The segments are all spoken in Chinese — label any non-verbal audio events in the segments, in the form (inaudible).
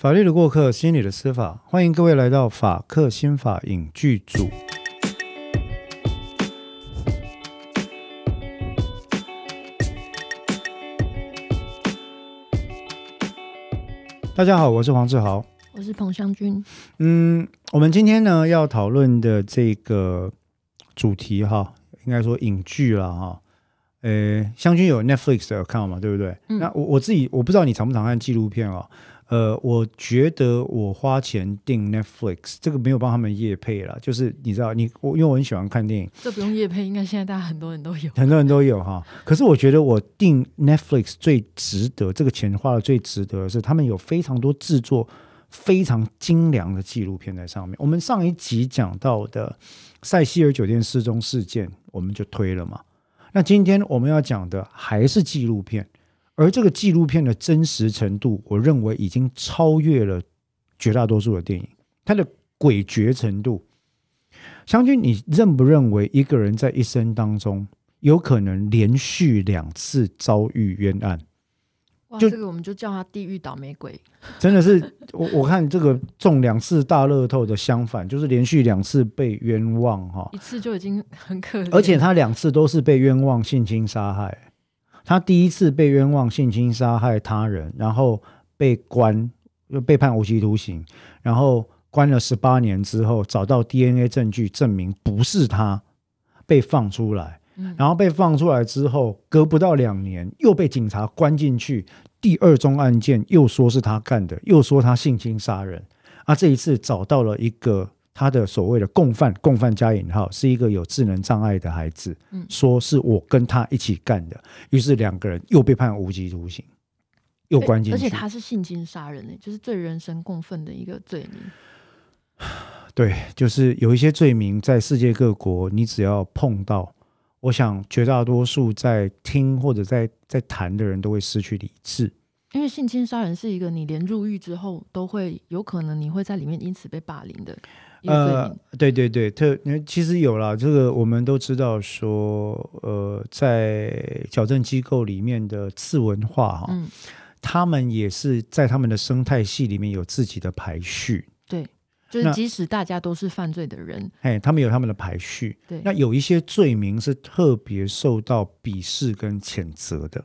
法律的过客，心理的司法，欢迎各位来到法客心法影剧组。大家好，我是黄志豪，我是彭湘君。嗯，我们今天呢要讨论的这个主题哈，应该说影剧了哈。呃，湘君有 Netflix 的 account 嘛，对不对？嗯、那我我自己我不知道你常不常看纪录片哦。呃，我觉得我花钱订 Netflix 这个没有帮他们夜配了，就是你知道，你我因为我很喜欢看电影，这不用夜配，应该现在大家很多人都有，很多人都有哈。可是我觉得我订 Netflix 最值得，这个钱花的最值得的是他们有非常多制作非常精良的纪录片在上面。我们上一集讲到的塞西尔酒店失踪事件，我们就推了嘛。那今天我们要讲的还是纪录片，而这个纪录片的真实程度，我认为已经超越了绝大多数的电影。它的诡谲程度，湘君，你认不认为一个人在一生当中有可能连续两次遭遇冤案？哇，就这个我们就叫他地狱倒霉鬼。真的是，我我看这个中两次大乐透的相反，就是连续两次被冤枉哈，一次就已经很可怜。而且他两次都是被冤枉性侵杀害。他第一次被冤枉性侵杀害他人，然后被关又被判无期徒刑，然后关了十八年之后，找到 DNA 证据证明不是他，被放出来。然后被放出来之后，隔不到两年，又被警察关进去。第二宗案件又说是他干的，又说他性侵杀人。啊，这一次找到了一个他的所谓的共犯，共犯加引号，是一个有智能障碍的孩子，嗯说是我跟他一起干的。于是两个人又被判无期徒刑，又关进去。而且他是性侵杀人，就是最人神共愤的一个罪名。(sighs) 对，就是有一些罪名在世界各国，你只要碰到。我想，绝大多数在听或者在在谈的人都会失去理智，因为性侵杀人是一个你连入狱之后都会有可能你会在里面因此被霸凌的。呃，对对对，特其实有了这个，我们都知道说，呃，在矫正机构里面的次文化哈，嗯，他们也是在他们的生态系里面有自己的排序。对就是即使大家都是犯罪的人，哎，他们有他们的排序。对，那有一些罪名是特别受到鄙视跟谴责的。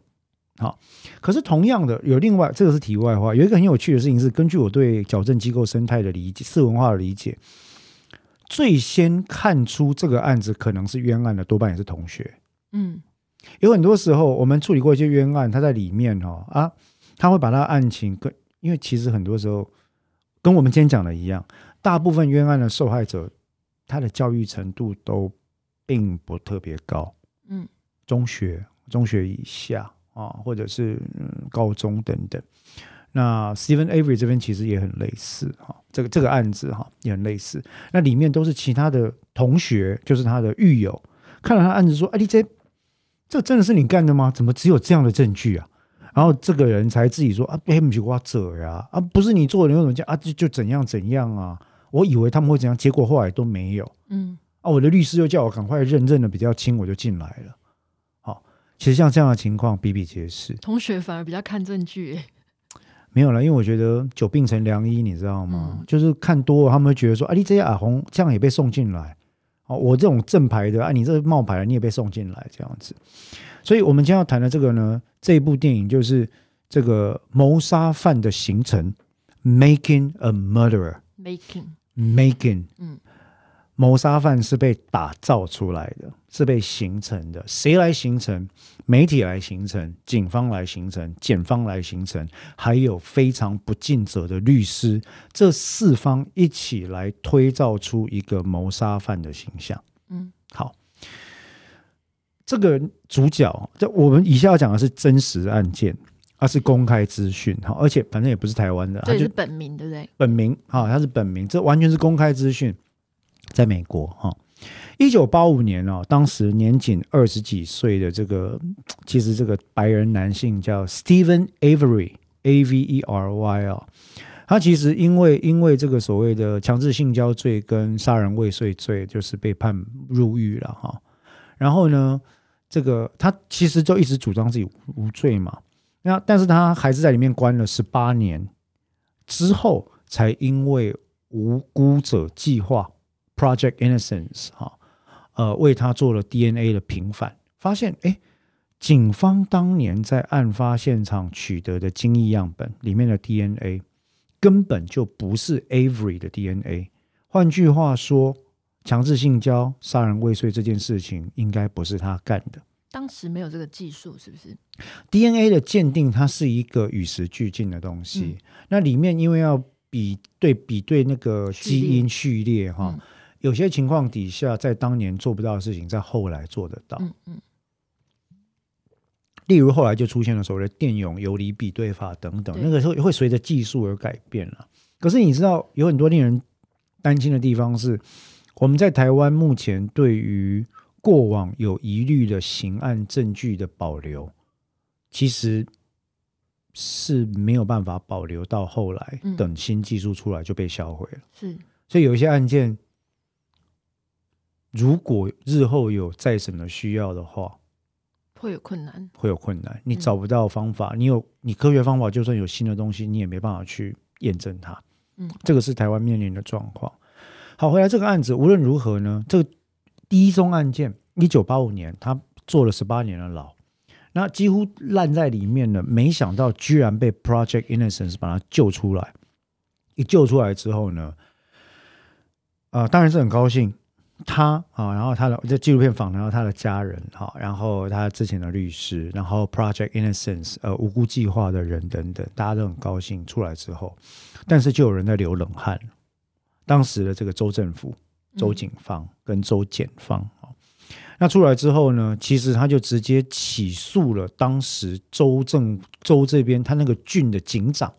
好，可是同样的，有另外这个是题外话。有一个很有趣的事情是，根据我对矫正机构生态的理解、次文化的理解，最先看出这个案子可能是冤案的，多半也是同学。嗯，有很多时候我们处理过一些冤案，他在里面哦啊，他会把他案情跟，因为其实很多时候跟我们今天讲的一样。大部分冤案的受害者，他的教育程度都并不特别高，嗯，中学、中学以下啊，或者是高中等等。那 Steven Avery 这边其实也很类似哈，这个这个案子哈也很类似。那里面都是其他的同学，就是他的狱友，看了他案子说：“哎，你这这真的是你干的吗？怎么只有这样的证据啊？”然后这个人才自己说：“啊，不起我做呀，啊，不是你做的，你为什么这样啊？就就怎样怎样啊？”我以为他们会怎样，结果后来都没有。嗯，啊，我的律师又叫我赶快认证的比较轻，我就进来了。好，其实像这样的情况比比皆是。同学反而比较看证据，没有了，因为我觉得久病成良医，你知道吗？嗯、就是看多了，他们会觉得说，啊，你这些阿红这样也被送进来。哦，我这种正牌的，啊，你这冒牌的，你也被送进来，这样子。所以，我们今天要谈的这个呢，这一部电影就是这个谋杀犯的形成，Making a Murderer。Making。Making，嗯，谋杀犯是被打造出来的，是被形成的。谁来形成？媒体来形成，警方来形成，检方来形成，还有非常不尽责的律师，这四方一起来推造出一个谋杀犯的形象。嗯，好，这个主角，这我们以下要讲的是真实案件。他是公开资讯哈，而且反正也不是台湾的，这是本名对不对？本名哈，他是本名，这完全是公开资讯，在美国哈，一九八五年哦，当时年仅二十几岁的这个，其实这个白人男性叫 Steven Avery，A V E R Y 哦，他其实因为因为这个所谓的强制性交罪跟杀人未遂罪，就是被判入狱了哈。然后呢，这个他其实就一直主张自己无罪嘛。那但是他还是在里面关了十八年，之后才因为无辜者计划 （Project Innocence） 哈，呃，为他做了 DNA 的平反，发现哎，警方当年在案发现场取得的精液样本里面的 DNA 根本就不是 Avery 的 DNA。换句话说，强制性交、杀人未遂这件事情应该不是他干的。当时没有这个技术，是不是？DNA 的鉴定它是一个与时俱进的东西。嗯、那里面因为要比对比对那个基因序列哈，有些情况底下在当年做不到的事情，在后来做得到。嗯嗯。例如后来就出现了所谓的电泳游离比对法等等，那个时候会随着技术而改变了。可是你知道有很多令人担心的地方是，我们在台湾目前对于过往有疑虑的刑案证据的保留，其实是没有办法保留到后来，等新技术出来就被销毁了。是，所以有一些案件，如果日后有再审的需要的话，会有困难，会有困难。你找不到方法，你有你科学方法，就算有新的东西，你也没办法去验证它。嗯，这个是台湾面临的状况。好，回来这个案子无论如何呢，这个。第一宗案件，一九八五年，他坐了十八年的牢，那几乎烂在里面了。没想到居然被 Project Innocence 把他救出来。一救出来之后呢，呃，当然是很高兴。他啊，然后他的这纪录片访谈到他的家人，哈，然后他之前的律师，然后 Project Innocence 呃无辜计划的人等等，大家都很高兴。出来之后，但是就有人在流冷汗。当时的这个州政府。州警方跟州检方啊，那出来之后呢，其实他就直接起诉了当时州政州这边他那个郡的警长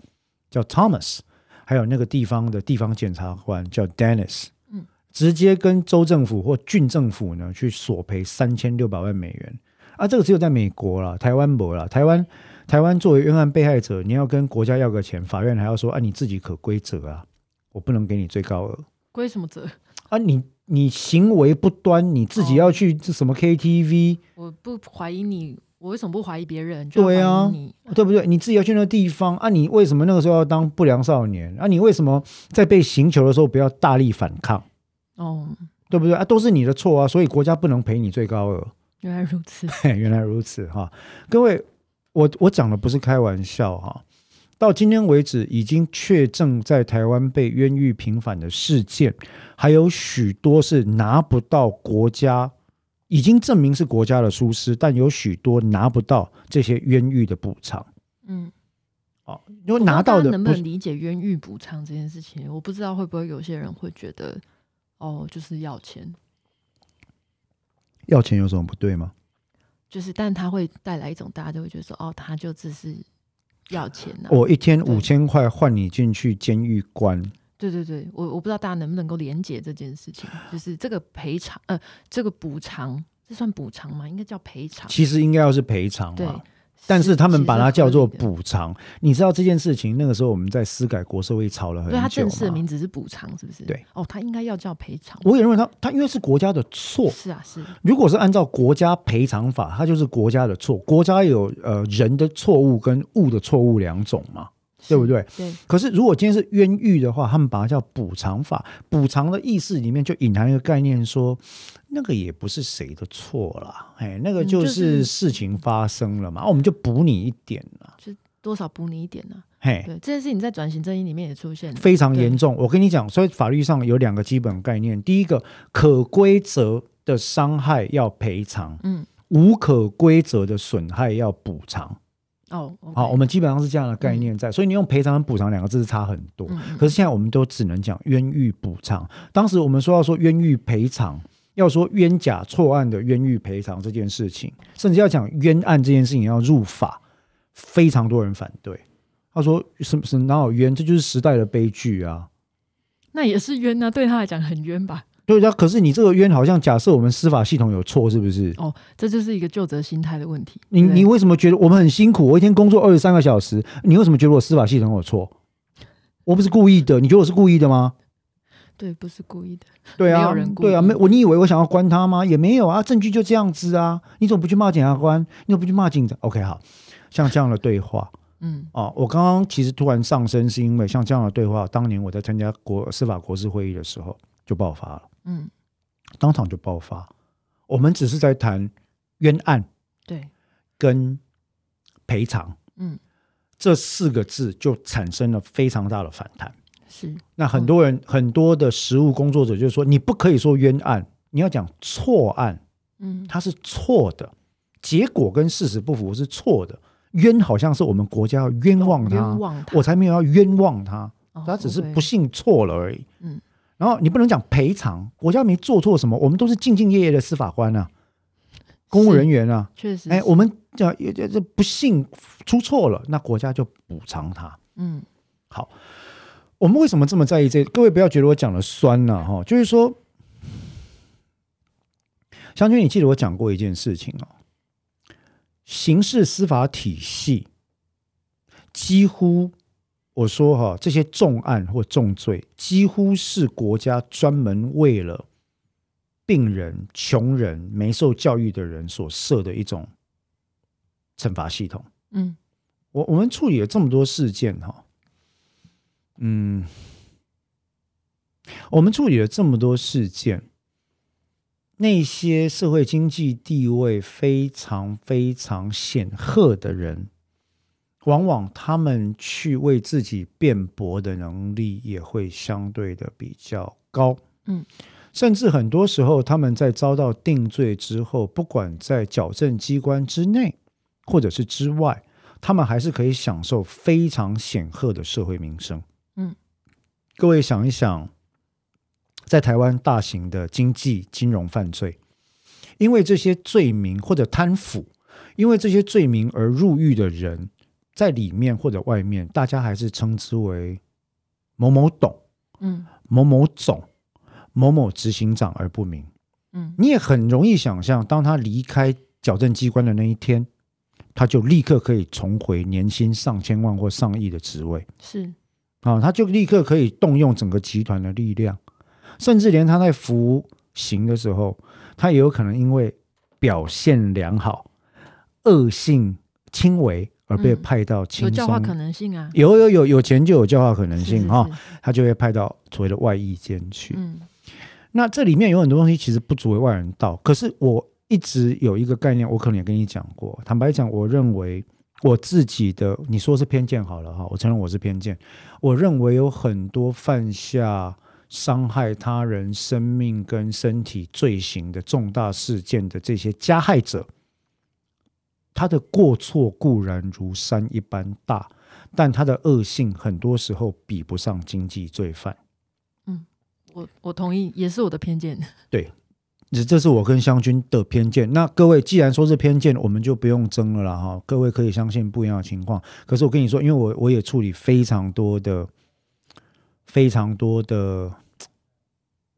叫 Thomas，还有那个地方的地方检察官叫 Dennis，直接跟州政府或郡政府呢去索赔三千六百万美元啊，这个只有在美国了，台湾没了，台湾台湾作为冤案被害者，你要跟国家要个钱，法院还要说啊，你自己可归责啊，我不能给你最高额，归什么责？啊你，你你行为不端，你自己要去这什么 KTV？我不怀疑你，我为什么不怀疑别人？对啊，对不对？你自己要去那个地方啊？你为什么那个时候要当不良少年？啊，你为什么在被刑求的时候不要大力反抗？哦，对不对啊？都是你的错啊！所以国家不能赔你最高额。原来如此，(laughs) 原来如此哈！各位，我我讲的不是开玩笑哈。到今天为止，已经确证在台湾被冤狱平反的事件，还有许多是拿不到国家，已经证明是国家的疏失，但有许多拿不到这些冤狱的补偿。嗯，哦，因为拿到的能不能理解冤狱补偿这件事情？我不知道会不会有些人会觉得，哦，就是要钱，要钱有什么不对吗？就是，但他会带来一种大家都会觉得说，哦，他就只是。要钱呢、啊？我一天五千块换你进去监狱关。对对对，我我不知道大家能不能够连结这件事情，就是这个赔偿，呃，这个补偿，这算补偿吗？应该叫赔偿。其实应该要是赔偿。对。但是他们把它叫做补偿，你知道这件事情那个时候我们在司改国社会吵了很久。对，它正式的名字是补偿，是不是？对。哦，他应该要叫赔偿。我也认为他他因为是国家的错。是啊，是。如果是按照国家赔偿法，它就是国家的错。国家有呃人的错误跟物的错误两种嘛。对不对？对。可是，如果今天是冤狱的话，他们把它叫补偿法。补偿的意思里面就隐含一个概念说，说那个也不是谁的错啦，哎，那个就是事情发生了嘛，嗯就是、我们就补你一点啦，就多少补你一点呢？嘿，对，这件事情在转型正义里面也出现非常严重。我跟你讲，所以法律上有两个基本概念：第一个，可归责的伤害要赔偿，嗯，无可归责的损害要补偿。哦，oh. 好，我们基本上是这样的概念在，嗯、所以你用赔偿跟补偿两个字是差很多。可是现在我们都只能讲冤狱补偿。当时我们说要说冤狱赔偿，要说冤假错案的冤狱赔偿这件事情，甚至要讲冤案这件事情要入法，非常多人反对。他说什么是哪有冤？这就是时代的悲剧啊！那也是冤啊，对他来讲很冤吧？对呀，可是你这个冤好像假设我们司法系统有错，是不是？哦，这就是一个就责心态的问题。你你为什么觉得我们很辛苦？我一天工作二十三个小时，你为什么觉得我司法系统有错？我不是故意的，你觉得我是故意的吗？对，不是故意的。对啊，对啊，没我，你以为我想要关他吗？也没有啊，证据就这样子啊。你怎么不去骂检察官？你怎么不去骂警察？OK，好，像这样的对话，嗯，哦，我刚刚其实突然上升，是因为像这样的对话，当年我在参加国司法国事会议的时候就爆发了，嗯，当场就爆发。我们只是在谈冤案，对，跟赔偿，嗯，这四个字就产生了非常大的反弹。是，那很多人、嗯、很多的实务工作者就说，你不可以说冤案，你要讲错案，嗯，它是错的，结果跟事实不符是错的。冤好像是我们国家要冤枉他，冤枉他，我才没有要冤枉他，哦、他只是不幸错了而已。嗯，然后你不能讲赔偿，国家没做错什么，我们都是兢兢业业的司法官啊，公务人员啊，确实，哎，我们讲这这不幸出错了，那国家就补偿他。嗯，好，我们为什么这么在意这？各位不要觉得我讲的酸了、啊、哈，就是说，湘君，你记得我讲过一件事情哦。刑事司法体系几乎，我说哈，这些重案或重罪，几乎是国家专门为了病人、穷人、没受教育的人所设的一种惩罚系统。嗯，我我们处理了这么多事件哈，嗯，我们处理了这么多事件。那些社会经济地位非常非常显赫的人，往往他们去为自己辩驳的能力也会相对的比较高。嗯，甚至很多时候，他们在遭到定罪之后，不管在矫正机关之内或者是之外，他们还是可以享受非常显赫的社会名声。嗯，各位想一想。在台湾大型的经济金融犯罪，因为这些罪名或者贪腐，因为这些罪名而入狱的人，在里面或者外面，大家还是称之为某某董，嗯，某某总，某某执行长而不明。嗯，你也很容易想象，当他离开矫正机关的那一天，他就立刻可以重回年薪上千万或上亿的职位。是啊，他就立刻可以动用整个集团的力量。甚至连他在服刑的时候，他也有可能因为表现良好、恶性轻微而被派到轻松、嗯、有教化可能性啊，有有有有钱就有教化可能性哈、哦，是是是，他就会派到所谓的外役监去。嗯，那这里面有很多东西其实不足为外人道，可是我一直有一个概念，我可能也跟你讲过。坦白讲，我认为我自己的你说是偏见好了哈，我承认我是偏见。我认为有很多犯下。伤害他人生命跟身体罪行的重大事件的这些加害者，他的过错固然如山一般大，但他的恶性很多时候比不上经济罪犯。嗯，我我同意，也是我的偏见。(laughs) 对，这是我跟湘军的偏见。那各位既然说是偏见，我们就不用争了啦哈。各位可以相信不一样的情况。可是我跟你说，因为我我也处理非常多的、非常多的。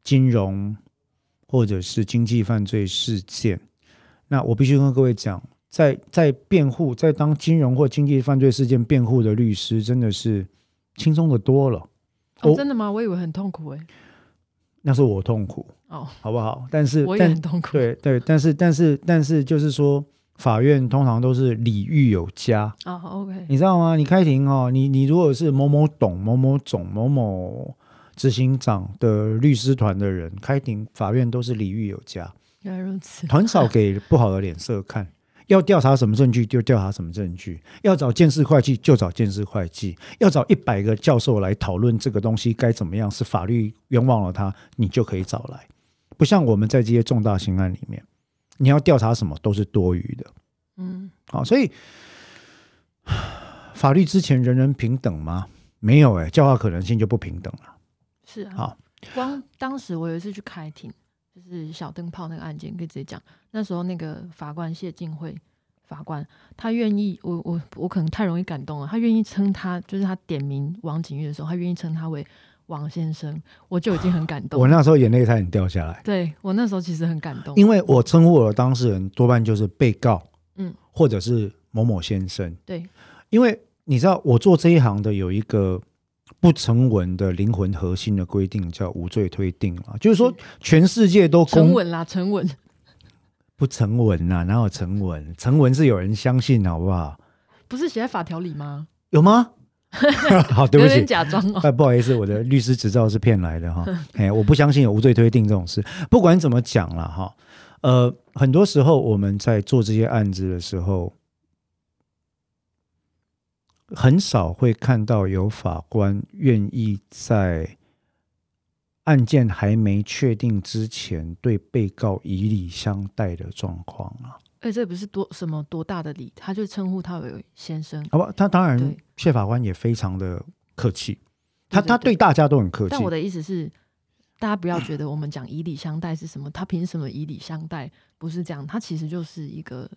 金融或者是经济犯罪事件，那我必须跟各位讲，在在辩护，在当金融或经济犯罪事件辩护的律师，真的是轻松的多了。哦，真的吗？我以为很痛苦诶。那是我痛苦哦，好不好？但是我也很痛苦。对对，但是但是但是，就是说，法院通常都是礼遇有加哦，OK，你知道吗？你开庭哦，你你如果是某某董、某某总、某某。执行长的律师团的人开庭，法院都是礼遇有加，原来如此，很少给不好的脸色看。要调查什么证据就调查什么证据，要找鉴识会计就找鉴识会计，要找一百个教授来讨论这个东西该怎么样，是法律冤枉了他，你就可以找来。不像我们在这些重大刑案里面，你要调查什么都是多余的。嗯，好，所以 (sighs) 法律之前人人平等吗？没有哎、欸，教化可能性就不平等了。是啊，好，光当时我有一次去开庭，就是小灯泡那个案件，可以直接讲。那时候那个法官谢晋惠法官，他愿意，我我我可能太容易感动了，他愿意称他，就是他点名王景玉的时候，他愿意称他为王先生，我就已经很感动。我那时候眼泪差点掉下来。对，我那时候其实很感动，因为我称呼我的当事人多半就是被告，嗯，或者是某某先生。对，因为你知道我做这一行的有一个。不成文的灵魂核心的规定叫无罪推定啊，就是说全世界都公成文啦，成文不成文呐？哪有成文？成文是有人相信，好不好？不是写在法条里吗？有吗？(laughs) 好，对不起，假装哦。哎，不好意思，我的律师执照是骗来的哈。(laughs) 哎，我不相信有无罪推定这种事。不管怎么讲了哈，呃，很多时候我们在做这些案子的时候，很少会看到有法官愿意在案件还没确定之前对被告以礼相待的状况啊。哎，这不是多什么多大的礼，他就称呼他为先生。好吧，他当然谢法官也非常的客气，他他对大家都很客气。但我的意思是，大家不要觉得我们讲以礼相待是什么，他凭什么以礼相待？不是这样，他其实就是一个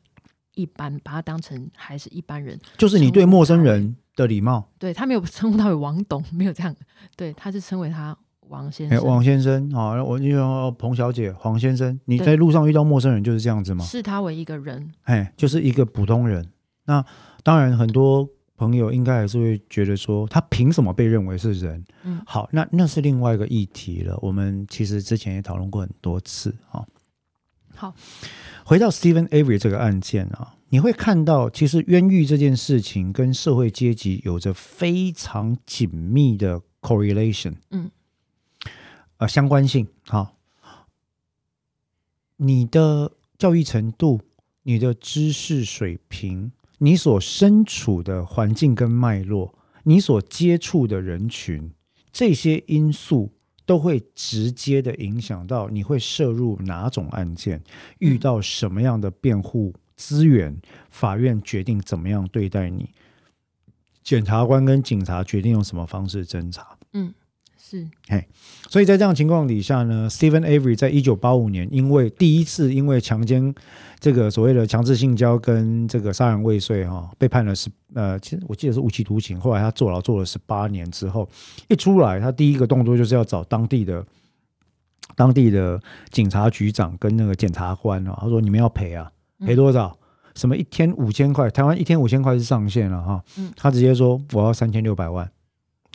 一般，把他当成还是一般人，就是你对陌生人的礼貌。对，他没有称呼他为王董，没有这样，对，他是称为他。王先生，欸、王先生，啊，我因为彭小姐，黄先生，你在路上遇到陌生人就是这样子吗？视他为一个人，哎，就是一个普通人。那当然，很多朋友应该还是会觉得说，他凭什么被认为是人？嗯，好，那那是另外一个议题了。我们其实之前也讨论过很多次啊。好，回到 Steven Avery 这个案件啊，你会看到，其实冤狱这件事情跟社会阶级有着非常紧密的 correlation。嗯。呃，相关性好，你的教育程度、你的知识水平、你所身处的环境跟脉络、你所接触的人群，这些因素都会直接的影响到你会涉入哪种案件，遇到什么样的辩护资源，法院决定怎么样对待你，检察官跟警察决定用什么方式侦查。嗯。是，嘿，所以在这样的情况底下呢，Steven Avery 在一九八五年，因为第一次因为强奸这个所谓的强制性交跟这个杀人未遂哈，被判了十呃，其实我记得是无期徒刑。后来他坐牢坐了十八年之后，一出来，他第一个动作就是要找当地的当地的警察局长跟那个检察官啊，他说你们要赔啊，赔多少？什么一天五千块？台湾一天五千块是上限了哈。他直接说我要三千六百万。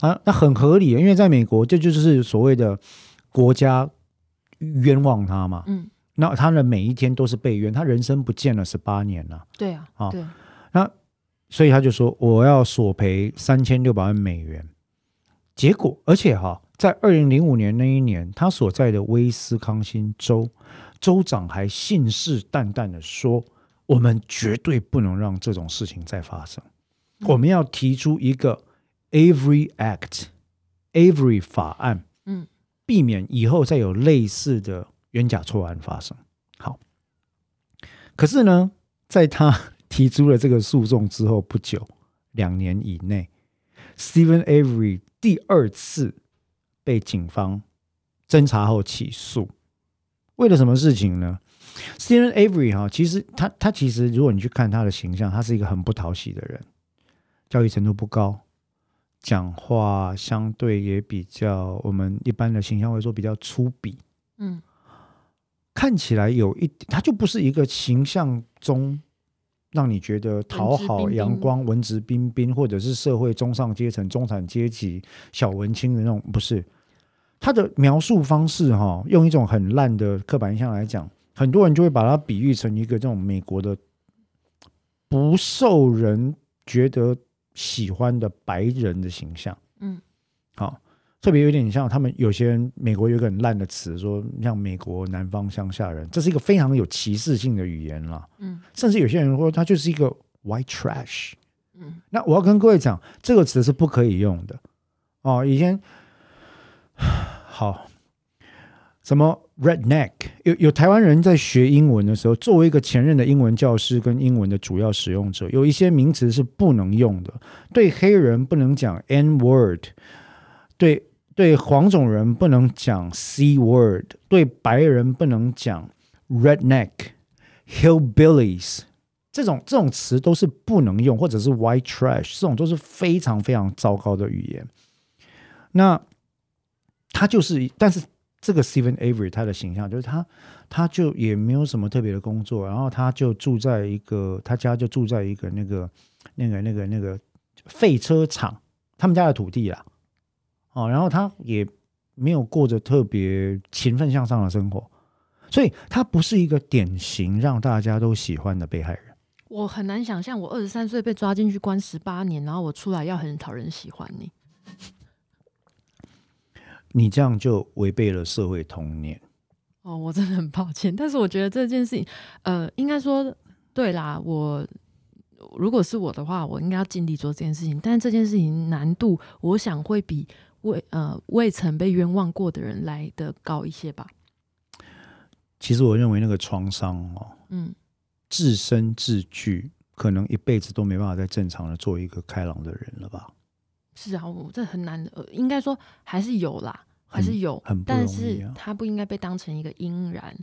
啊，那很合理，因为在美国，这就是所谓的国家冤枉他嘛。嗯，那他的每一天都是被冤，他人生不见了十八年了。对啊，啊，对。那所以他就说，我要索赔三千六百万美元。结果，而且哈，在二零零五年那一年，他所在的威斯康星州州长还信誓旦旦的说，我们绝对不能让这种事情再发生，我们要提出一个。Avery Act，Avery 法案，嗯，避免以后再有类似的冤假错案发生。好，可是呢，在他提出了这个诉讼之后不久，两年以内，Steven Avery 第二次被警方侦查后起诉，为了什么事情呢？Steven Avery 哈，其实他他其实，如果你去看他的形象，他是一个很不讨喜的人，教育程度不高。讲话相对也比较，我们一般的形象会说比较粗鄙，嗯，看起来有一点，他就不是一个形象中让你觉得讨好、阳光、文质彬彬，或者是社会中上阶层、中产阶级、小文青的那种，不是。他的描述方式哈，用一种很烂的刻板印象来讲，很多人就会把它比喻成一个这种美国的不受人觉得。喜欢的白人的形象，嗯，好，特别有点像他们有些人，美国有个很烂的词，说像美国南方乡下人，这是一个非常有歧视性的语言了，嗯，甚至有些人说他就是一个 white trash，嗯，那我要跟各位讲，这个词是不可以用的，哦，以前 (sighs) 好。什么 redneck？有有台湾人在学英文的时候，作为一个前任的英文教师跟英文的主要使用者，有一些名词是不能用的。对黑人不能讲 N word，对对黄种人不能讲 C word，对白人不能讲 redneck、hillbillies 这种这种词都是不能用，或者是 white trash 这种都是非常非常糟糕的语言。那他就是，但是。这个 Steven Avery 他的形象就是他，他就也没有什么特别的工作，然后他就住在一个他家就住在一个那个那个那个那个废车厂，他们家的土地啦，哦，然后他也没有过着特别勤奋向上的生活，所以他不是一个典型让大家都喜欢的被害人。我很难想象，我二十三岁被抓进去关十八年，然后我出来要很讨人喜欢你。你这样就违背了社会通念。哦，我真的很抱歉，但是我觉得这件事情，呃，应该说对啦。我如果是我的话，我应该要尽力做这件事情。但是这件事情难度，我想会比未呃未曾被冤枉过的人来的高一些吧。其实我认为那个创伤哦，嗯。自身自具，可能一辈子都没办法再正常的做一个开朗的人了吧？是啊，我这很难，呃，应该说还是有啦，还是有，很，很不容易啊，但是他不应该被当成一个因然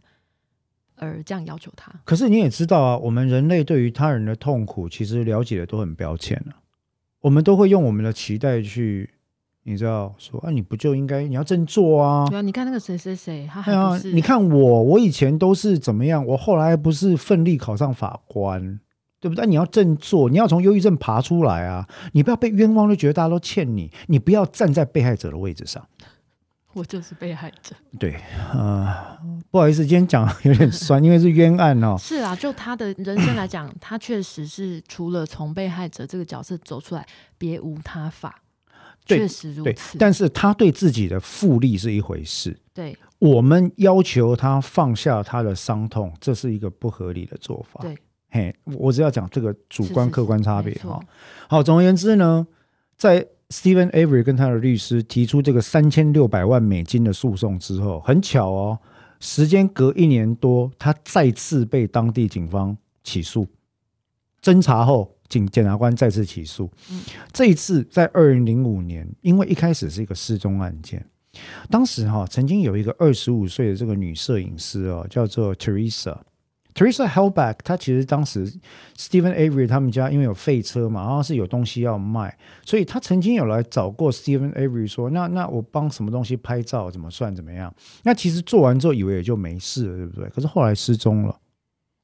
而这样要求他。可是你也知道啊，我们人类对于他人的痛苦，其实了解的都很标签啊，我们都会用我们的期待去。你知道说啊，你不就应该你要振作啊？对啊，你看那个谁谁谁，他还不是、啊、你看我，我以前都是怎么样？我后来不是奋力考上法官，对不对？你要振作，你要从忧郁症爬出来啊！你不要被冤枉，就觉得大家都欠你，你不要站在被害者的位置上。我就是被害者。对，呃，不好意思，今天讲有点酸，(laughs) 因为是冤案哦。是啊，就他的人生来讲，(coughs) 他确实是除了从被害者这个角色走出来，别无他法。确实如此，但是他对自己的复利是一回事。对，我们要求他放下他的伤痛，这是一个不合理的做法。对，嘿，我只要讲这个主观客观差别哈。好，总而言之呢，在 Steven Avery 跟他的律师提出这个三千六百万美金的诉讼之后，很巧哦，时间隔一年多，他再次被当地警方起诉，侦查后。检检察官再次起诉，这一次在二零零五年，因为一开始是一个失踪案件，当时哈曾经有一个二十五岁的这个女摄影师哦，叫做 Teresa Teresa Halbach，她其实当时 Steven Avery 他们家因为有废车嘛，然后是有东西要卖，所以他曾经有来找过 Steven Avery 说，那那我帮什么东西拍照怎么算怎么样？那其实做完之后以为也就没事了，对不对？可是后来失踪了，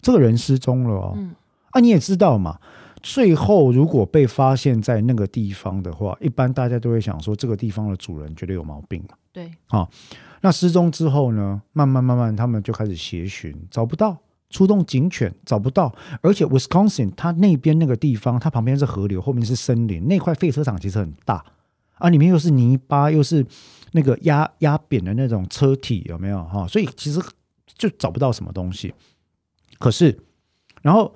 这个人失踪了哦，啊你也知道嘛。最后，如果被发现在那个地方的话，一般大家都会想说，这个地方的主人绝对有毛病。对，啊，那失踪之后呢？慢慢慢慢，他们就开始协寻，找不到，出动警犬，找不到。而且，Wisconsin 它那边那个地方，它旁边是河流，后面是森林，那块废车场其实很大啊，里面又是泥巴，又是那个压压扁的那种车体，有没有哈？所以其实就找不到什么东西。可是，然后。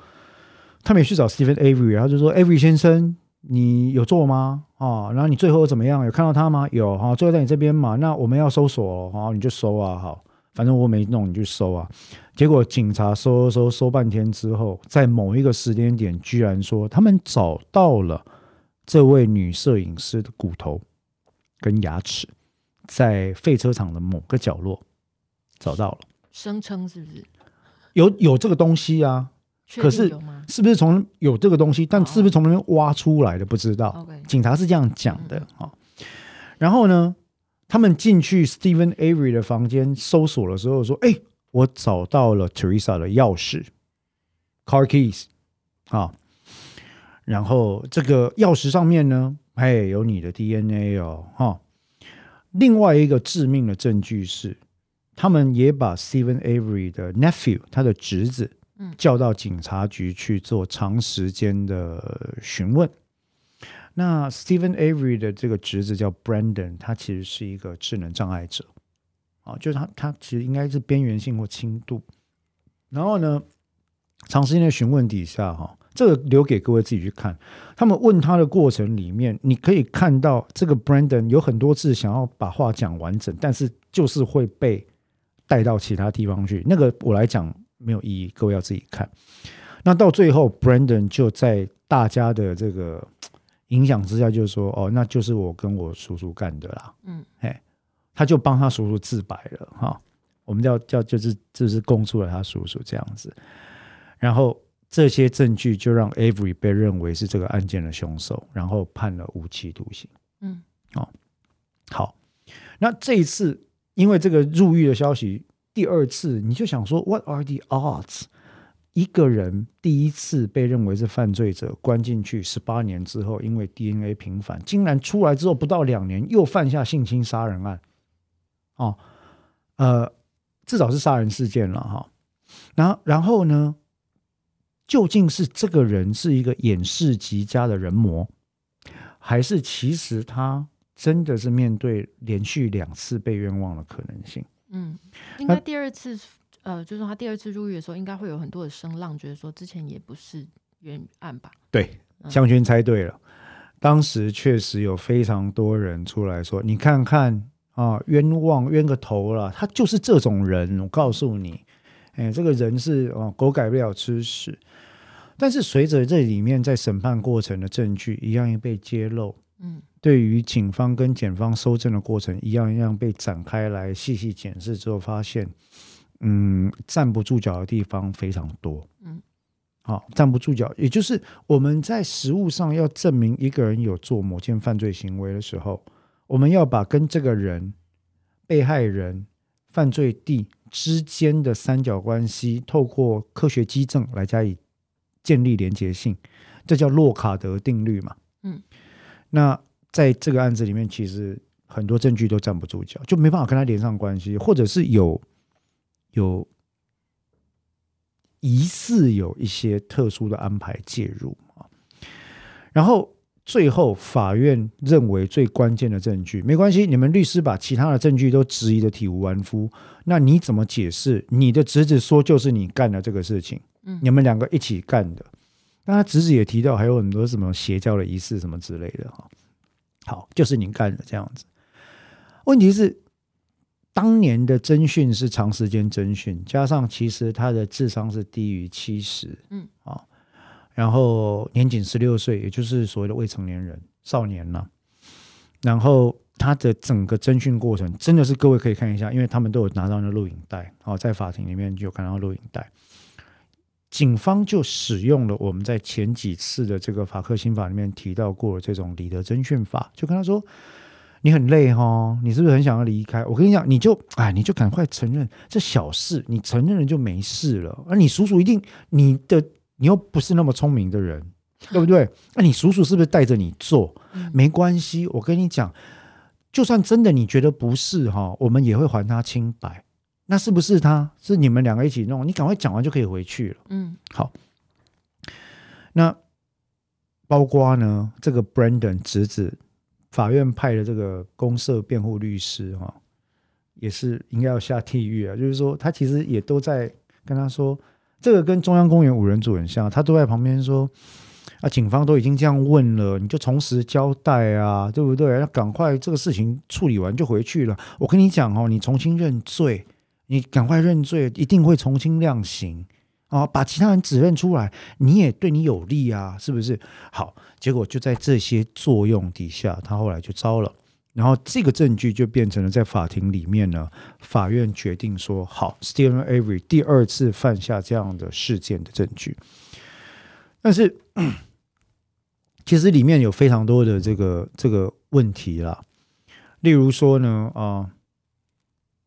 他们也去找 Steven Avery，然后就说：“Avery 先生，你有做吗？啊，然后你最后怎么样？有看到他吗？有哈，最后在你这边嘛。那我们要搜索，哈，你就搜啊，好，反正我没弄，你就搜啊。结果警察搜搜搜半天之后，在某一个时间点，居然说他们找到了这位女摄影师的骨头跟牙齿，在废车场的某个角落找到了。声称是不是有有这个东西啊？”可是，是不是从有这个东西？但是不是从那边挖出来的？不知道。警察是这样讲的啊。然后呢，他们进去 Steven Avery 的房间搜索的时候说：“哎，我找到了 Teresa 的钥匙，car keys 啊。然后这个钥匙上面呢，哎，有你的 DNA 哦，哈。另外一个致命的证据是，他们也把 Steven Avery 的 nephew，他的侄子。叫到警察局去做长时间的询问。那 Steven Avery 的这个侄子叫 Brandon，他其实是一个智能障碍者，啊，就是他他其实应该是边缘性或轻度。然后呢，长时间的询问底下，哈，这个留给各位自己去看。他们问他的过程里面，你可以看到这个 Brandon 有很多次想要把话讲完整，但是就是会被带到其他地方去。那个我来讲。没有意义，各位要自己看。那到最后，Brandon 就在大家的这个影响之下，就是说：“哦，那就是我跟我叔叔干的啦。”嗯，哎，他就帮他叔叔自白了哈。我们叫叫就是就是供出了他叔叔这样子。然后这些证据就让 Avery 被认为是这个案件的凶手，然后判了无期徒刑。嗯，哦，好。那这一次因为这个入狱的消息。第二次你就想说，What are the odds？一个人第一次被认为是犯罪者，关进去十八年之后，因为 DNA 平反，竟然出来之后不到两年又犯下性侵杀人案，哦，呃，至少是杀人事件了哈。然后，然后呢，究竟是这个人是一个掩饰极佳的人魔，还是其实他真的是面对连续两次被冤枉的可能性？嗯，应该第二次，呃，就是他第二次入狱的时候，应该会有很多的声浪，觉得说之前也不是冤案吧？对，湘军猜对了，嗯、当时确实有非常多人出来说：“你看看啊，冤枉冤个头了，他就是这种人。”我告诉你。哎，这个人是哦，狗改不了吃屎。但是随着这里面在审判过程的证据一样一被揭露，嗯，对于警方跟检方搜证的过程一样一样被展开来细细检视之后，发现，嗯，站不住脚的地方非常多，嗯，好，站不住脚，也就是我们在实物上要证明一个人有做某件犯罪行为的时候，我们要把跟这个人、被害人、犯罪地。之间的三角关系，透过科学基证来加以建立连结性，这叫洛卡德定律嘛？嗯，那在这个案子里面，其实很多证据都站不住脚，就没办法跟他连上关系，或者是有有疑似有一些特殊的安排介入啊，然后。最后，法院认为最关键的证据没关系，你们律师把其他的证据都质疑的体无完肤，那你怎么解释？你的侄子说就是你干的这个事情，嗯，你们两个一起干的。那他侄子也提到还有很多什么邪教的仪式什么之类的哈。好，就是你干的这样子。问题是，当年的侦讯是长时间侦讯，加上其实他的智商是低于七十，嗯，啊。然后年仅十六岁，也就是所谓的未成年人、少年了。然后他的整个侦讯过程，真的是各位可以看一下，因为他们都有拿到那录影带，哦，在法庭里面就有看到录影带。警方就使用了我们在前几次的这个法克新法里面提到过的这种李德侦讯法，就跟他说：“你很累哈，你是不是很想要离开？我跟你讲，你就哎，你就赶快承认这小事，你承认了就没事了。而你叔叔一定你的。”你又不是那么聪明的人，对不对？那你叔叔是不是带着你做？没关系，我跟你讲，就算真的你觉得不是哈，我们也会还他清白。那是不是他？是你们两个一起弄？你赶快讲完就可以回去了。嗯，好。那包括呢，这个 Brandon 侄子，法院派的这个公社辩护律师哈，也是应该要下地狱啊。就是说，他其实也都在跟他说。这个跟中央公园五人组很像，他都在旁边说：“啊，警方都已经这样问了，你就从实交代啊，对不对？要赶快这个事情处理完就回去了。我跟你讲哦，你重新认罪，你赶快认罪，一定会重新量刑啊，把其他人指认出来，你也对你有利啊，是不是？好，结果就在这些作用底下，他后来就招了。”然后这个证据就变成了在法庭里面呢，法院决定说好，Steven Avery 第二次犯下这样的事件的证据。但是其实里面有非常多的这个这个问题啦，例如说呢，啊，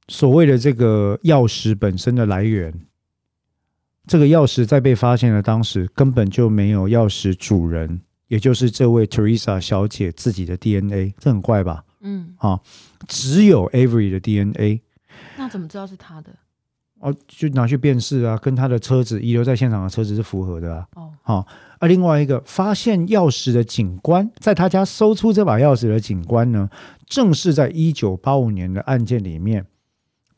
所谓的这个钥匙本身的来源，这个钥匙在被发现的当时根本就没有钥匙主人，也就是这位 Teresa 小姐自己的 DNA，这很怪吧？嗯，啊，只有 Avery 的 DNA，那怎么知道是他的？哦，就拿去辨识啊，跟他的车子遗留在现场的车子是符合的啊。哦，好，而另外一个发现钥匙的警官，在他家搜出这把钥匙的警官呢，正是在一九八五年的案件里面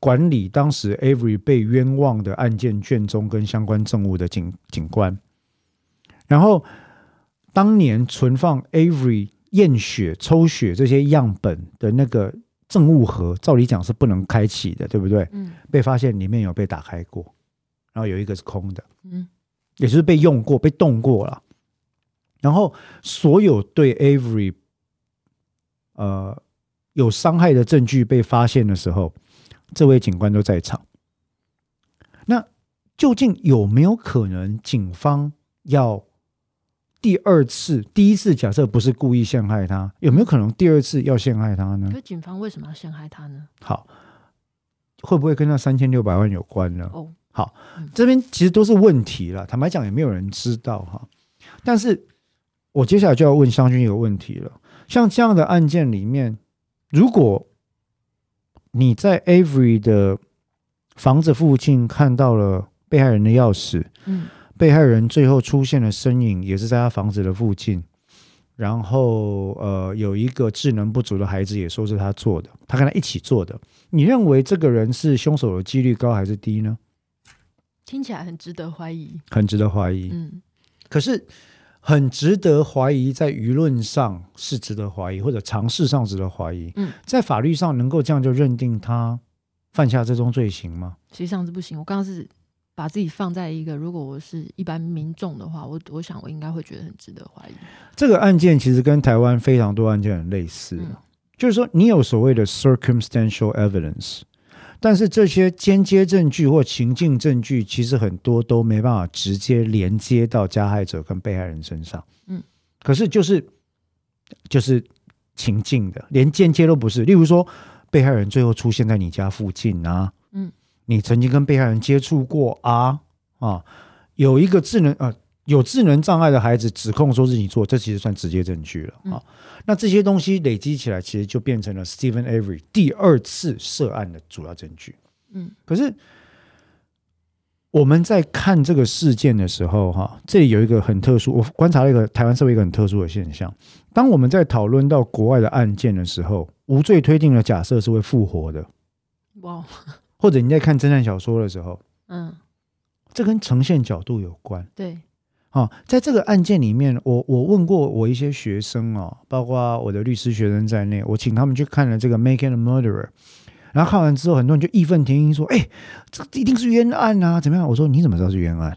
管理当时 Avery 被冤枉的案件卷宗跟相关证物的警警官。然后当年存放 Avery。验血、抽血这些样本的那个证物盒，照理讲是不能开启的，对不对？嗯。被发现里面有被打开过，然后有一个是空的，嗯，也就是被用过、被动过了。然后所有对 Avery 呃有伤害的证据被发现的时候，这位警官都在场。那究竟有没有可能警方要？第二次，第一次假设不是故意陷害他，有没有可能第二次要陷害他呢？可警方为什么要陷害他呢？好，会不会跟那三千六百万有关呢？哦，好，这边其实都是问题了。坦白讲，也没有人知道哈。但是我接下来就要问湘军一个问题了：像这样的案件里面，如果你在 Avery 的房子附近看到了被害人的钥匙，嗯。被害人最后出现的身影也是在他房子的附近，然后呃，有一个智能不足的孩子也说是他做的，他跟他一起做的。你认为这个人是凶手的几率高还是低呢？听起来很值得怀疑，很值得怀疑。嗯，可是很值得怀疑，在舆论上是值得怀疑，或者常识上值得怀疑。嗯，在法律上能够这样就认定他犯下这宗罪行吗？实际上是不行。我刚刚是把自己放在一个，如果我是一般民众的话，我我想我应该会觉得很值得怀疑。这个案件其实跟台湾非常多案件很类似，嗯，就是说你有所谓的 circumstantial evidence。但是这些间接证据或情境证据，其实很多都没办法直接连接到加害者跟被害人身上。嗯，可是就是就是情境的，连间接都不是。例如说，被害人最后出现在你家附近啊，嗯，你曾经跟被害人接触过啊啊，有一个智能啊。有智能障碍的孩子指控说是你做，这其实算直接证据了啊。那这些东西累积起来，其实就变成了 Steven Avery 第二次涉案的主要证据。嗯，可是我们在看这个事件的时候，哈，这里有一个很特殊，我观察了一个台湾社会一个很特殊的现象。当我们在讨论到国外的案件的时候，无罪推定的假设是会复活的。哇，或者你在看侦探小说的时候，嗯，这跟呈现角度有关。对。哦，在这个案件里面，我我问过我一些学生哦，包括我的律师学生在内，我请他们去看了这个《Making a Murderer》，然后看完之后，很多人就义愤填膺说：“哎，这一定是冤案啊，怎么样？”我说：“你怎么知道是冤案？”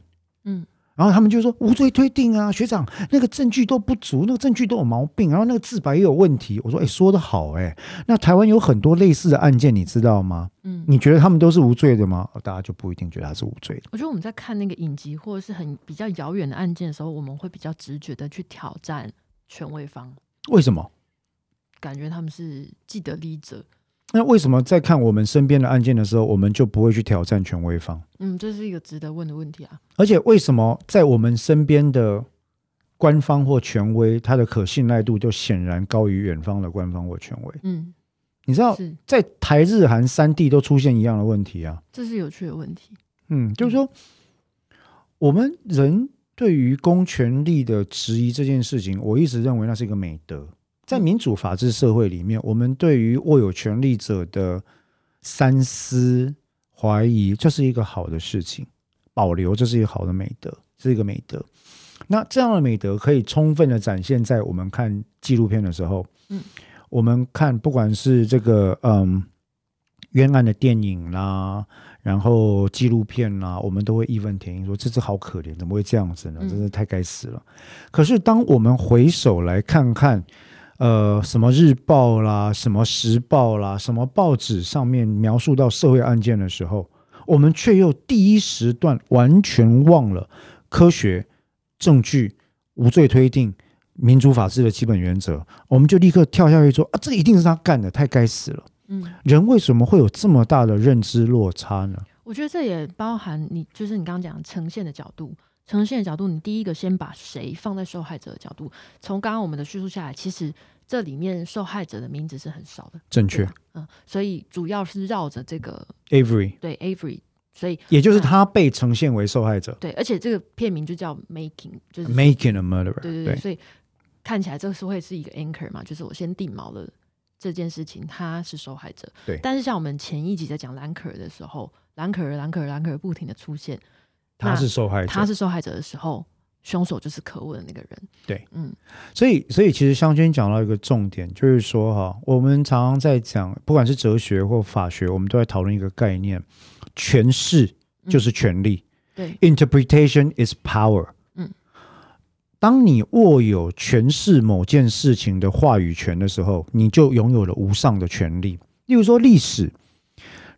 嗯。然后他们就说无罪推定啊，学长，那个证据都不足，那个证据都有毛病，然后那个自白也有问题。我说，哎，说得好，哎，那台湾有很多类似的案件，你知道吗？嗯，你觉得他们都是无罪的吗？大家就不一定觉得他是无罪的。我觉得我们在看那个影集或者是很比较遥远的案件的时候，我们会比较直觉的去挑战权威方。为什么？感觉他们是既得利益者。那为什么在看我们身边的案件的时候，我们就不会去挑战权威方？嗯，这是一个值得问的问题啊。而且为什么在我们身边的官方或权威，它的可信赖度就显然高于远方的官方或权威？嗯，你知道，在台日韩三地都出现一样的问题啊。这是有趣的问题。嗯，就是说，我们人对于公权力的质疑这件事情，我一直认为那是一个美德。在民主法治社会里面，我们对于握有权力者的三思怀疑，这是一个好的事情。保留，这是一个好的美德，是一个美德。那这样的美德可以充分的展现在我们看纪录片的时候。嗯，我们看不管是这个嗯冤案的电影啦，然后纪录片啦，我们都会义愤填膺说：“这只好可怜，怎么会这样子呢？真是太该死了。”可是当我们回首来看看。呃，什么日报啦，什么时报啦，什么报纸上面描述到社会案件的时候，我们却又第一时段完全忘了科学证据、无罪推定、民主法治的基本原则，我们就立刻跳下去说啊，这一定是他干的，太该死了。嗯，人为什么会有这么大的认知落差呢？我觉得这也包含你，就是你刚刚讲呈现的角度，呈现的角度，你第一个先把谁放在受害者的角度，从刚刚我们的叙述下来，其实。这里面受害者的名字是很少的，正确，嗯，所以主要是绕着这个 Avery，对 Avery，所以也就是他被呈现为受害者，对，而且这个片名就叫 Making，就是 Making a Murderer，对对对，所以看起来这个是会是一个 anchor 嘛，就是我先定锚了这件事情，他是受害者，对，但是像我们前一集在讲兰可儿的时候，兰可儿、兰可儿、兰可儿不停的出现，他是受害者，他是受害者的时候。凶手就是可恶的那个人。对，嗯，所以，所以其实湘军讲到一个重点，就是说哈，我们常常在讲，不管是哲学或法学，我们都在讨论一个概念：诠释就是权力。对，Interpretation is power。嗯，当你握有诠释某件事情的话语权的时候，你就拥有了无上的权利。例如说历史。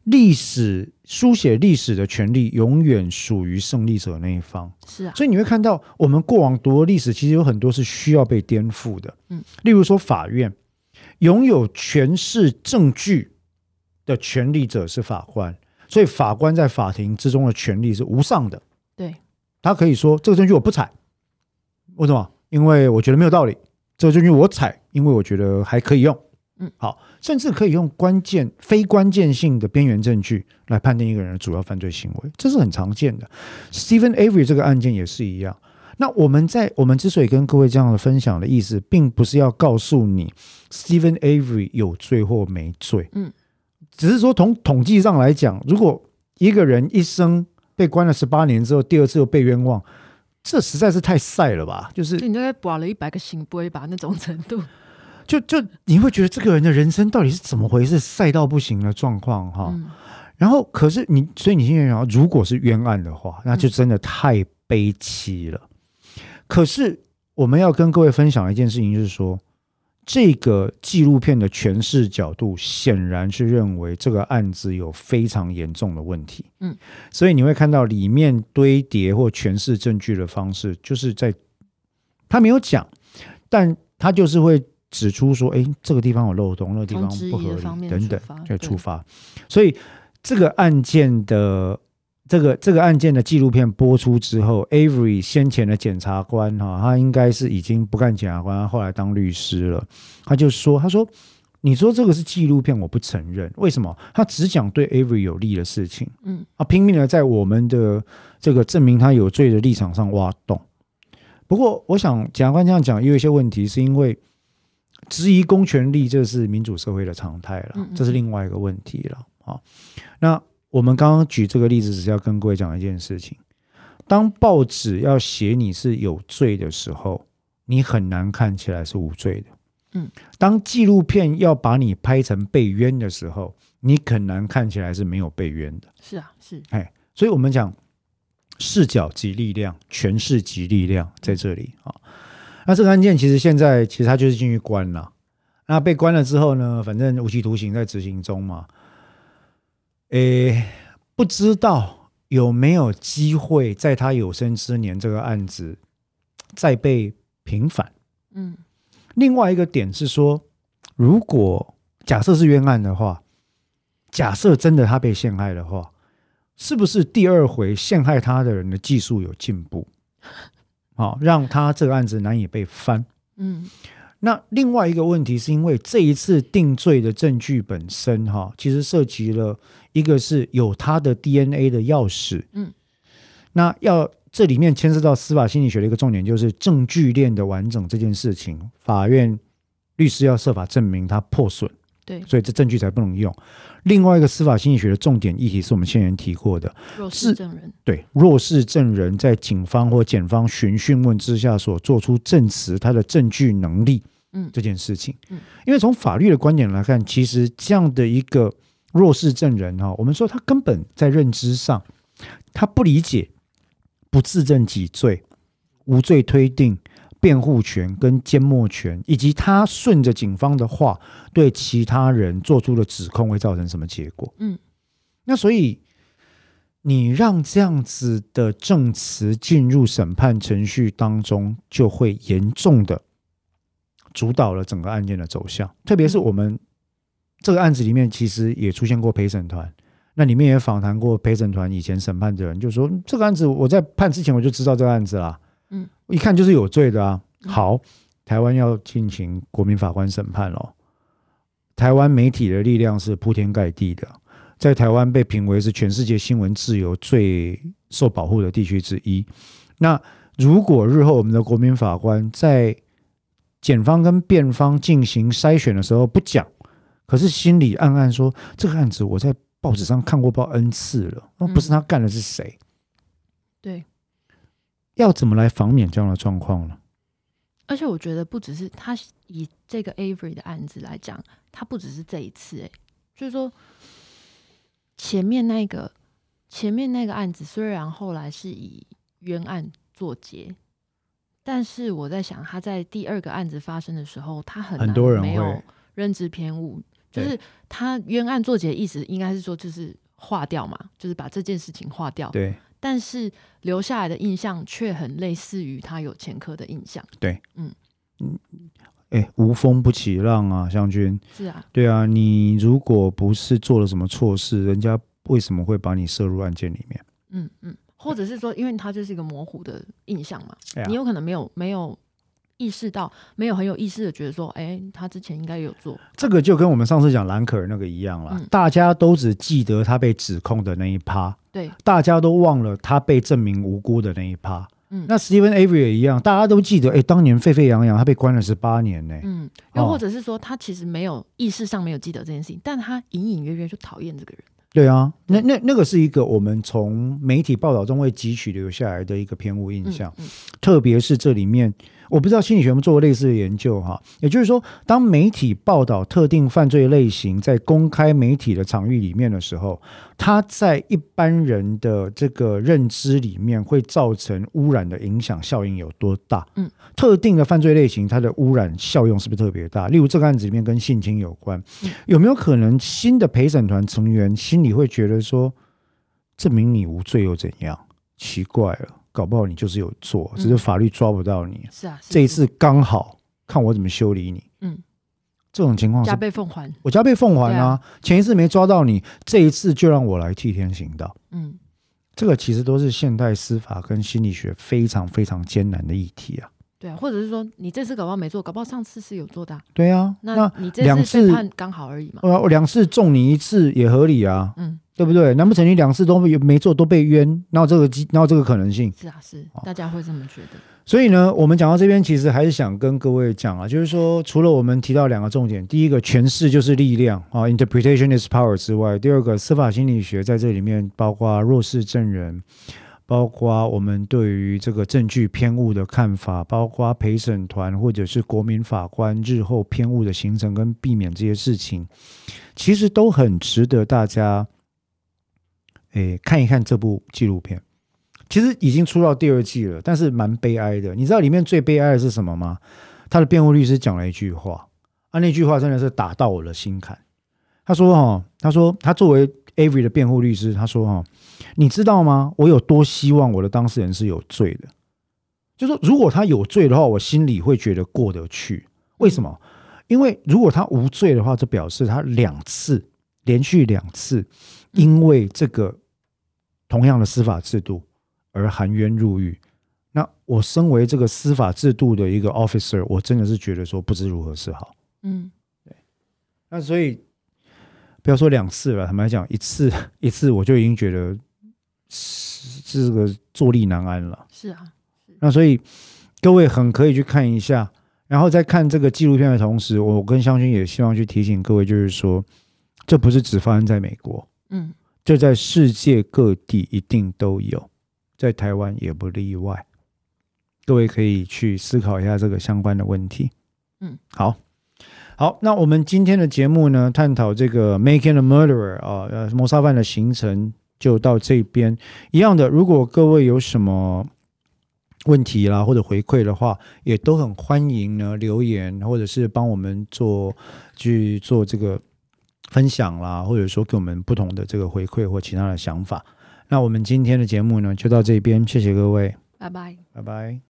历史书写历史的权利永远属于胜利者那一方。是啊，所以你会看到，我们过往读的历史其实有很多是需要被颠覆的。嗯，例如说，法院拥有诠释证据的权利者是法官，所以法官在法庭之中的权利是无上的。对，他可以说这个证据我不采，为什么？因为我觉得没有道理。这个证据我采，因为我觉得还可以用。嗯，好，甚至可以用关键、非关键性的边缘证据来判定一个人的主要犯罪行为，这是很常见的。Stephen Avery 这个案件也是一样。那我们在我们之所以跟各位这样的分享的意思，并不是要告诉你 Stephen Avery 有罪或没罪，嗯，只是说从统计上来讲，如果一个人一生被关了十八年之后，第二次又被冤枉，这实在是太晒了吧？就是你大概补了一百个行规吧，那种程度，就就你会觉得这个人的人生到底是怎么回事，晒到不行的状况哈。嗯、然后可是你，所以你现在想，如果是冤案的话，那就真的太悲凄了。嗯可是我们要跟各位分享一件事情，就是说，这个纪录片的诠释角度显然是认为这个案子有非常严重的问题。嗯，所以你会看到里面堆叠或诠释证据的方式，就是在他没有讲，但他就是会指出说，哎，这个地方有漏洞，那个地方不合理，等等，就出发。所以这个案件的。这个这个案件的纪录片播出之后，Avery 先前的检察官哈，他应该是已经不干检察官，他后来当律师了。他就说：“他说，你说这个是纪录片，我不承认。为什么？他只讲对 Avery 有利的事情，嗯，啊，拼命的在我们的这个证明他有罪的立场上挖洞。不过，我想检察官这样讲也有一些问题，是因为质疑公权力，这是民主社会的常态了，这是另外一个问题了。啊，那。我们刚刚举这个例子，只是要跟各位讲一件事情：当报纸要写你是有罪的时候，你很难看起来是无罪的。嗯，当纪录片要把你拍成被冤的时候，你很难看起来是没有被冤的。是啊，是。哎，所以我们讲视角及力量，诠释及力量，在这里啊。那这个案件其实现在其实他就是进去关了。那被关了之后呢，反正无期徒刑在执行中嘛。诶，不知道有没有机会在他有生之年这个案子再被平反？嗯，另外一个点是说，如果假设是冤案的话，假设真的他被陷害的话，是不是第二回陷害他的人的技术有进步？好，让他这个案子难以被翻。嗯。那另外一个问题是因为这一次定罪的证据本身哈，其实涉及了一个是有他的 DNA 的钥匙，嗯，那要这里面牵涉到司法心理学的一个重点，就是证据链的完整这件事情，法院律师要设法证明它破损，对，所以这证据才不能用。另外一个司法心理学的重点议题是我们先前提过的弱势证人，对，弱势证人在警方或检方询讯问之下所做出证词，他的证据能力。嗯，这件事情，嗯，因为从法律的观点来看，其实这样的一个弱势证人哈，我们说他根本在认知上，他不理解不自证己罪、无罪推定、辩护权跟缄默权，以及他顺着警方的话对其他人做出的指控会造成什么结果。嗯，那所以你让这样子的证词进入审判程序当中，就会严重的。主导了整个案件的走向，特别是我们这个案子里面，其实也出现过陪审团，那里面也访谈过陪审团以前审判的人，就说这个案子我在判之前我就知道这个案子啦，嗯，一看就是有罪的啊。好，台湾要进行国民法官审判了，台湾媒体的力量是铺天盖地的，在台湾被评为是全世界新闻自由最受保护的地区之一。那如果日后我们的国民法官在检方跟辩方进行筛选的时候不讲，可是心里暗暗说：“这个案子我在报纸上看过报 N 次了，那不是他干的是谁？”对，要怎么来防免这样的状况呢？而且我觉得不只是他以这个 Avery 的案子来讲，他不只是这一次，哎，就是说前面那个前面那个案子虽然后来是以冤案作结。但是我在想，他在第二个案子发生的时候，他很多人没有认知偏误，就是他冤案作结的意思，应该是说就是化掉嘛，就是把这件事情化掉。对。但是留下来的印象却很类似于他有前科的印象。对，嗯嗯，哎，无风不起浪啊，湘君。是啊。对啊，你如果不是做了什么错事，人家为什么会把你摄入案件里面？嗯嗯。或者是说，因为他就是一个模糊的印象嘛，你有可能没有没有意识到，没有很有意识的觉得说，哎，他之前应该有做。这个就跟我们上次讲兰可儿那个一样了，嗯、大家都只记得他被指控的那一趴，对，大家都忘了他被证明无辜的那一趴。嗯，那 Steven Avery 也一样，大家都记得，哎，当年沸沸扬扬，他被关了十八年呢。嗯，又或者是说，他其实没有意识上没有记得这件事情，但他隐隐约约就讨厌这个人。对啊，那那那个是一个我们从媒体报道中会汲取留下来的一个偏误印象，嗯嗯、特别是这里面。我不知道心理学有没有做过类似的研究哈，也就是说，当媒体报道特定犯罪类型在公开媒体的场域里面的时候，它在一般人的这个认知里面会造成污染的影响效应有多大？嗯，特定的犯罪类型它的污染效用是不是特别大？例如这个案子里面跟性侵有关，有没有可能新的陪审团成员心里会觉得说，证明你无罪又怎样？奇怪了。搞不好你就是有做，只是法律抓不到你。嗯、是啊，这一次刚好看我怎么修理你。嗯，这种情况加倍奉还，我加倍奉还啊！啊前一次没抓到你，这一次就让我来替天行道。嗯，这个其实都是现代司法跟心理学非常非常艰难的议题啊。对啊，或者是说你这次搞不好没做，搞不好上次是有做的。对啊，那你这次刚好而已嘛。呃，两次中你一次也合理啊。嗯。对不对？难不成你两次都没没做都被冤？哪有这个机？哪有这个可能性？是啊，是大家会这么觉得。所以呢，我们讲到这边，其实还是想跟各位讲啊，就是说，除了我们提到两个重点，第一个诠释就是力量啊，interpretation is power 之外，第二个司法心理学在这里面包括弱势证人，包括我们对于这个证据偏误的看法，包括陪审团或者是国民法官日后偏误的形成跟避免这些事情，其实都很值得大家。诶，看一看这部纪录片，其实已经出到第二季了，但是蛮悲哀的。你知道里面最悲哀的是什么吗？他的辩护律师讲了一句话，啊，那句话真的是打到我的心坎。他说：“哈，他说他作为 Avery 的辩护律师，他说哈，你知道吗？我有多希望我的当事人是有罪的。就说如果他有罪的话，我心里会觉得过得去。为什么？因为如果他无罪的话，就表示他两次连续两次因为这个。”同样的司法制度而含冤入狱，那我身为这个司法制度的一个 officer，我真的是觉得说不知如何是好。嗯，对。那所以不要说两次了，坦白讲，一次 (laughs) 一次我就已经觉得是这个坐立难安了。是啊，是。那所以各位很可以去看一下，然后在看这个纪录片的同时，我跟湘军也希望去提醒各位，就是说这不是只发生在美国。嗯。这在世界各地一定都有，在台湾也不例外。各位可以去思考一下这个相关的问题。嗯，好，好，那我们今天的节目呢，探讨这个 Making a Murderer 啊，呃，谋杀犯的行程就到这边。一样的，如果各位有什么问题啦或者回馈的话，也都很欢迎呢留言，或者是帮我们做去做这个。分享啦，或者说给我们不同的这个回馈或其他的想法。那我们今天的节目呢，就到这边，谢谢各位，拜拜，拜拜。